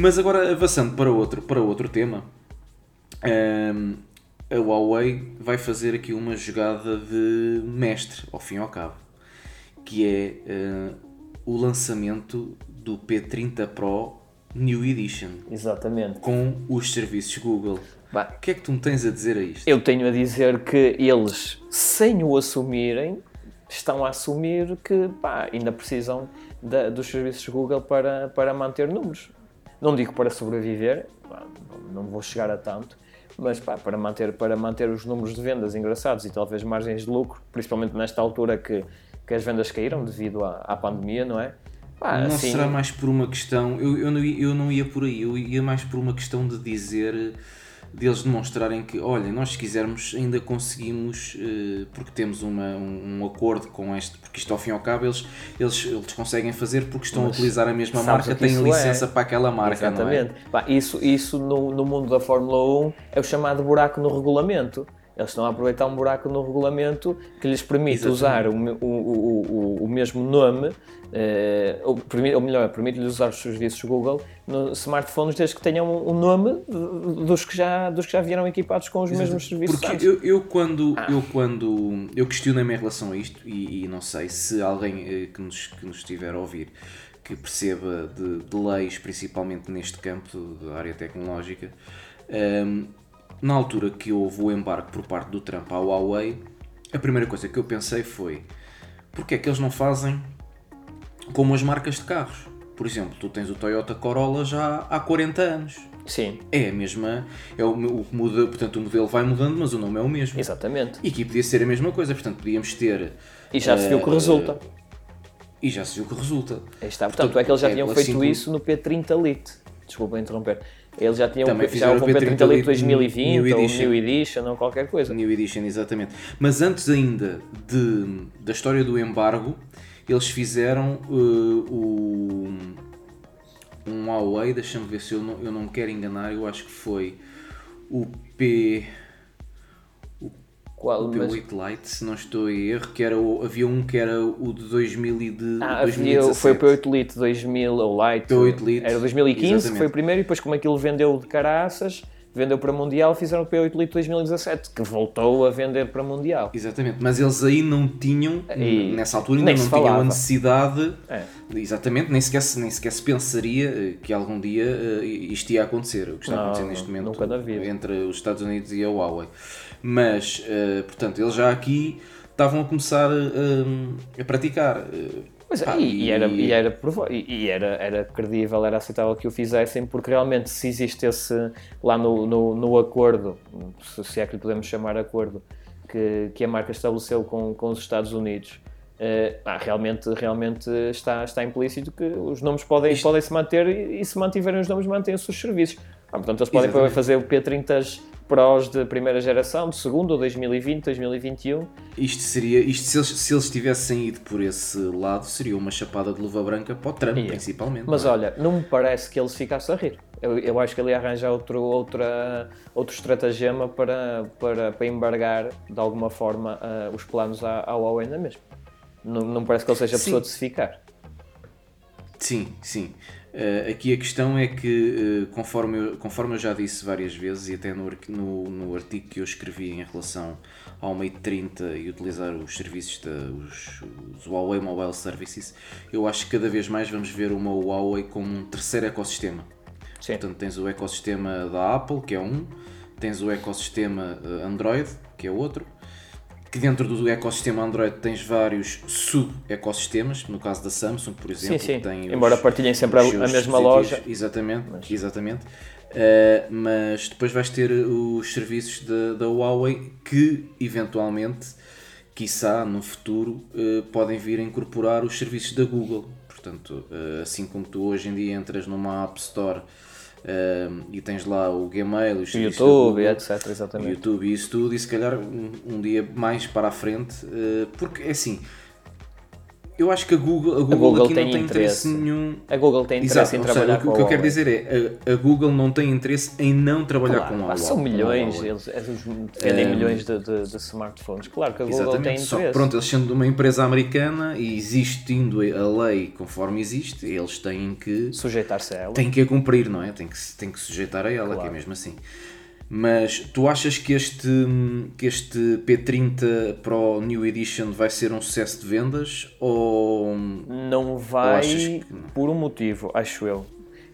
Mas agora avançando para outro, para outro tema, um, a Huawei vai fazer aqui uma jogada de mestre, ao fim e ao cabo, que é uh, o lançamento do P30 Pro New Edition. Exatamente. Com os serviços Google. Bah, o que é que tu me tens a dizer a isto? Eu tenho a dizer que eles, sem o assumirem, estão a assumir que pá, ainda precisam da, dos serviços Google para, para manter números. Não digo para sobreviver, não vou chegar a tanto, mas pá, para, manter, para manter os números de vendas engraçados e talvez margens de lucro, principalmente nesta altura que, que as vendas caíram devido à, à pandemia, não é? Pá, não assim... será mais por uma questão, eu, eu, não, eu não ia por aí, eu ia mais por uma questão de dizer deles demonstrarem que, olha, nós se quisermos ainda conseguimos, uh, porque temos uma, um, um, acordo com este, porque isto ao fim e ao cabo eles, eles, eles conseguem fazer porque estão Mas a utilizar a mesma marca, têm licença é. para aquela marca, Exatamente. não é? isso isso no, no mundo da Fórmula 1 é o chamado buraco no regulamento. Eles estão a aproveitar um buraco no regulamento que lhes permite Exatamente. usar o, o, o, o mesmo nome Uh, ou, ou, melhor, permite-lhes usar os serviços Google no smartphones desde que tenham um nome dos que já, dos que já vieram equipados com os Exato. mesmos serviços. Porque eu, eu, quando, ah. eu quando eu questionei-me em relação a isto, e, e não sei se alguém eh, que, nos, que nos estiver a ouvir que perceba de, de leis, principalmente neste campo da área tecnológica, um, ehm, na altura que houve o embarque por parte do Trump à Huawei, a primeira coisa que eu pensei foi porque é que eles não fazem como as marcas de carros. Por exemplo, tu tens o Toyota Corolla já há 40 anos. Sim. É a mesma. É o, o muda, portanto, o modelo vai mudando, mas o nome é o mesmo. Exatamente. E aqui podia ser a mesma coisa, portanto, podíamos ter. E já uh, se viu que resulta. Uh, e já se viu que resulta. Aí está, portanto, portanto é que eles já é tinham feito isso no P30 Lite. Desculpa interromper. Eles já tinham Também já o P30 Lite 2020 New ou Edition. New Edition ou qualquer coisa. New Edition, exatamente. Mas antes ainda de, da história do embargo, eles fizeram uh, o, um Huawei, deixa-me ver se eu não, eu não me quero enganar, eu acho que foi o P. Qual, o P8 mas... Lite, se não estou em erro, que era o, havia um que era o de 2000 e de ah, 2017. foi o P8 Lite 2000, o Lite. P8 Lite. Era 2015, exatamente. que foi o primeiro, e depois como aquilo vendeu de caraças vendeu para Mundial, fizeram o P8 Lite 2017, que voltou a vender para Mundial. Exatamente, mas eles aí não tinham, e nessa altura ainda não tinham a necessidade, é. exatamente, nem sequer, nem sequer se pensaria eh, que algum dia uh, isto ia acontecer, o que está não, a acontecer neste momento entre os Estados Unidos e a Huawei. Mas, uh, portanto, eles já aqui estavam a começar uh, a praticar. Mas, Pá, e, e, era, e, era, e era, era credível, era aceitável que o fizessem, porque realmente se existe esse lá no, no, no acordo, se é que lhe podemos chamar acordo, que, que a marca estabeleceu com, com os Estados Unidos, Uh, ah, realmente, realmente está, está implícito que os nomes podem, Isto... podem se manter e, e, se mantiverem os nomes mantêm os seus serviços. Ah, portanto, eles podem Exatamente. fazer o P30 Pros de primeira geração, de segundo, ou 2020, 2021. Isto seria, isto se eles, se eles tivessem ido por esse lado, seria uma chapada de luva branca para o Trump, yeah. principalmente. Mas não é? olha, não me parece que ele ficasse a rir. Eu, eu acho que ele ia arranjar outro, outra, outro estratagema para, para, para embargar, de alguma forma, uh, os planos à, à Huawei ainda mesmo. Não, não parece que ele seja a pessoa de se ficar. Sim, sim. Uh, aqui a questão é que, uh, conforme, eu, conforme eu já disse várias vezes, e até no, no, no artigo que eu escrevi em relação ao Mate 30 e utilizar os serviços, da, os, os, Huawei Mobile Services, eu acho que cada vez mais vamos ver uma Huawei como um terceiro ecossistema. Sim. Portanto, tens o ecossistema da Apple, que é um, tens o ecossistema eh, Android, que é outro, que dentro do ecossistema Android tens vários sub-ecossistemas, no caso da Samsung, por exemplo, sim, sim. tem embora os, partilhem sempre a, a mesma loja. Exatamente, mas... exatamente. Uh, mas depois vais ter os serviços da, da Huawei que eventualmente, quiçá no futuro, uh, podem vir a incorporar os serviços da Google. Portanto, uh, assim como tu hoje em dia entras numa App Store Uh, e tens lá o Gmail, os YouTube, etc. Exatamente. YouTube e isso tudo, e se calhar um, um dia mais para a frente, uh, porque é assim, Eu acho que a Google, a Google, a Google aqui tem não tem interesse. interesse. nenhum. A Google tem interesse Exato, em trabalhar seja, com o que eu quero dizer é a, a, Google não tem interesse em não trabalhar claro, com a Huawei. São milhões, eles, eles defendem um, milhões de, de, de, smartphones. Claro que a Google tem interesse. Só, pronto, eles sendo uma empresa americana e existindo a lei conforme existe, eles têm que sujeitar-se a ela. Têm que a cumprir, não é? Têm que, têm que sujeitar a ela, claro. que é mesmo assim. Mas tu achas que este, que este P30 Pro New Edition vai ser um sucesso de vendas ou não vai ou não? por um motivo, acho eu,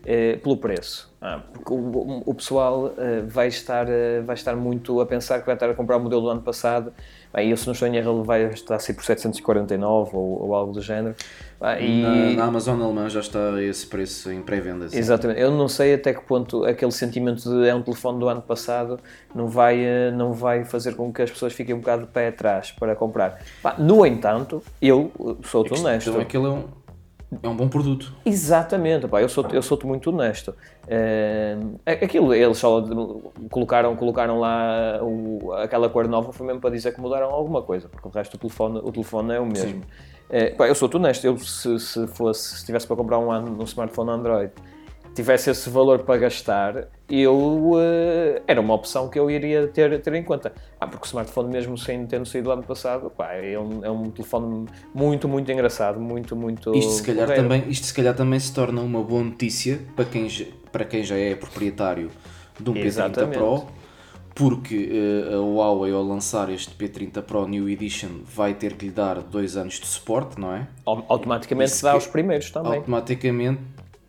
é, pelo preço. Ah, porque o, o pessoal uh, vai, estar, uh, vai estar muito a pensar que vai estar a comprar o modelo do ano passado Bem, eu se não estou em erro, ele vai estar a ser por 749 ou, ou algo do género. E... Na, na, Amazon alemã já está esse preço em pré-venda. Exatamente. Eu não sei até que ponto aquele sentimento de é um telefone do ano passado não vai, eh, não vai fazer com que as pessoas fiquem um bocado de pé atrás para comprar. No entanto, eu sou honesto. Então aquilo é um é um bom produto. Exatamente, pá, eu sou eu sou muito honesto. É, aquilo, eles só colocaram, colocaram lá o, aquela cor nova foi mesmo para dizer que mudaram alguma coisa, porque o resto do telefone, o telefone é o mesmo. É, pá, eu sou honesto, eu se, se fosse, se tivesse para comprar um, um smartphone Android tivesse esse valor para gastar, eu uh, era uma opção que eu iria ter, ter em conta. Ah, porque o smartphone, mesmo sem ter saído do ano passado, pá, é, um, é um telefone muito, muito engraçado, muito, muito. Isto se, calhar também, isto se calhar também se torna uma boa notícia para quem, para quem já é proprietário de um P30 Pro. Porque uh, a Huawei, ao lançar este P30 Pro New Edition, vai ter que lhe dar dois anos de suporte, não é? Automaticamente dá os primeiros também. Automaticamente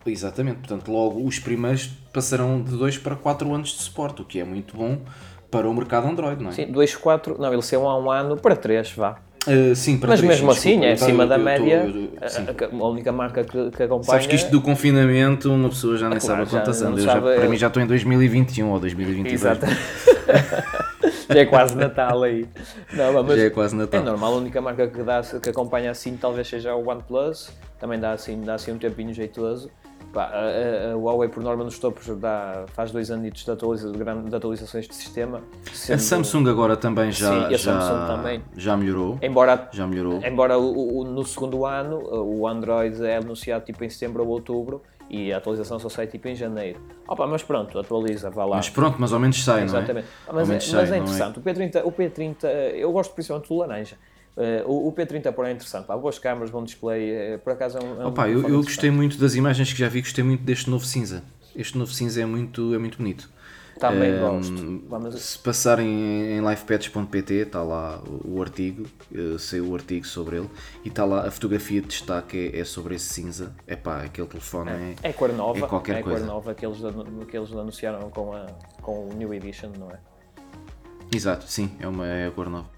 Exatamente, portanto, logo os primeiros passarão de 2 para 4 anos de suporte, o que é muito bom para o mercado Android, não é? Sim, 2, 4, não, ele saiu há um ano para 3, vá. Uh, sim, para Mas 3, mesmo assim, é acima da média, tô, a, a, única marca que, que acompanha... Sabes que isto do confinamento, uma pessoa já nem claro, sabe quantas anos. Já, para mim já estou em 2021 ou 2022. Exato. já é quase Natal aí. Não, mas já é quase Natal. É normal, a única marca que, dá, que acompanha assim talvez seja o OnePlus, também dá assim, dá assim um tempinho jeitoso. Pá, a, a, Huawei, por norma, nos topos dá, faz dois anos de, atualiza, de atualizações de sistema. Sendo... A Samsung agora também já, Sim, já, também. já melhorou. Embora, já melhorou. embora o, o, no segundo ano o Android é anunciado tipo em setembro ou outubro e a atualização só sai tipo em janeiro. Opa, mas pronto, atualiza, vá lá. Mas pronto, mas ao menos sai, Exatamente. não é? Mas, é, mas é, é interessante, é? O, P30, o P30, eu gosto principalmente do laranja. Uh, o, o, P30 Pro é interessante, pá, boas câmaras, bom display, uh, por acaso é um. É um Opa, eu, eu gostei muito das imagens que já vi, gostei muito deste novo cinza. Este novo cinza é muito, é muito bonito. Também um, gosto. Vamos... Se passarem em livepets.pt, está lá o, artigo, uh, sei o artigo sobre ele, e está lá a fotografia de destaque é, é sobre esse cinza. É pá, aquele telefone é. É, é cor nova, é qualquer é coisa. cor nova que eles, que eles anunciaram com, a, com o New Edition, não é? Exato, sim, é uma é a cor nova.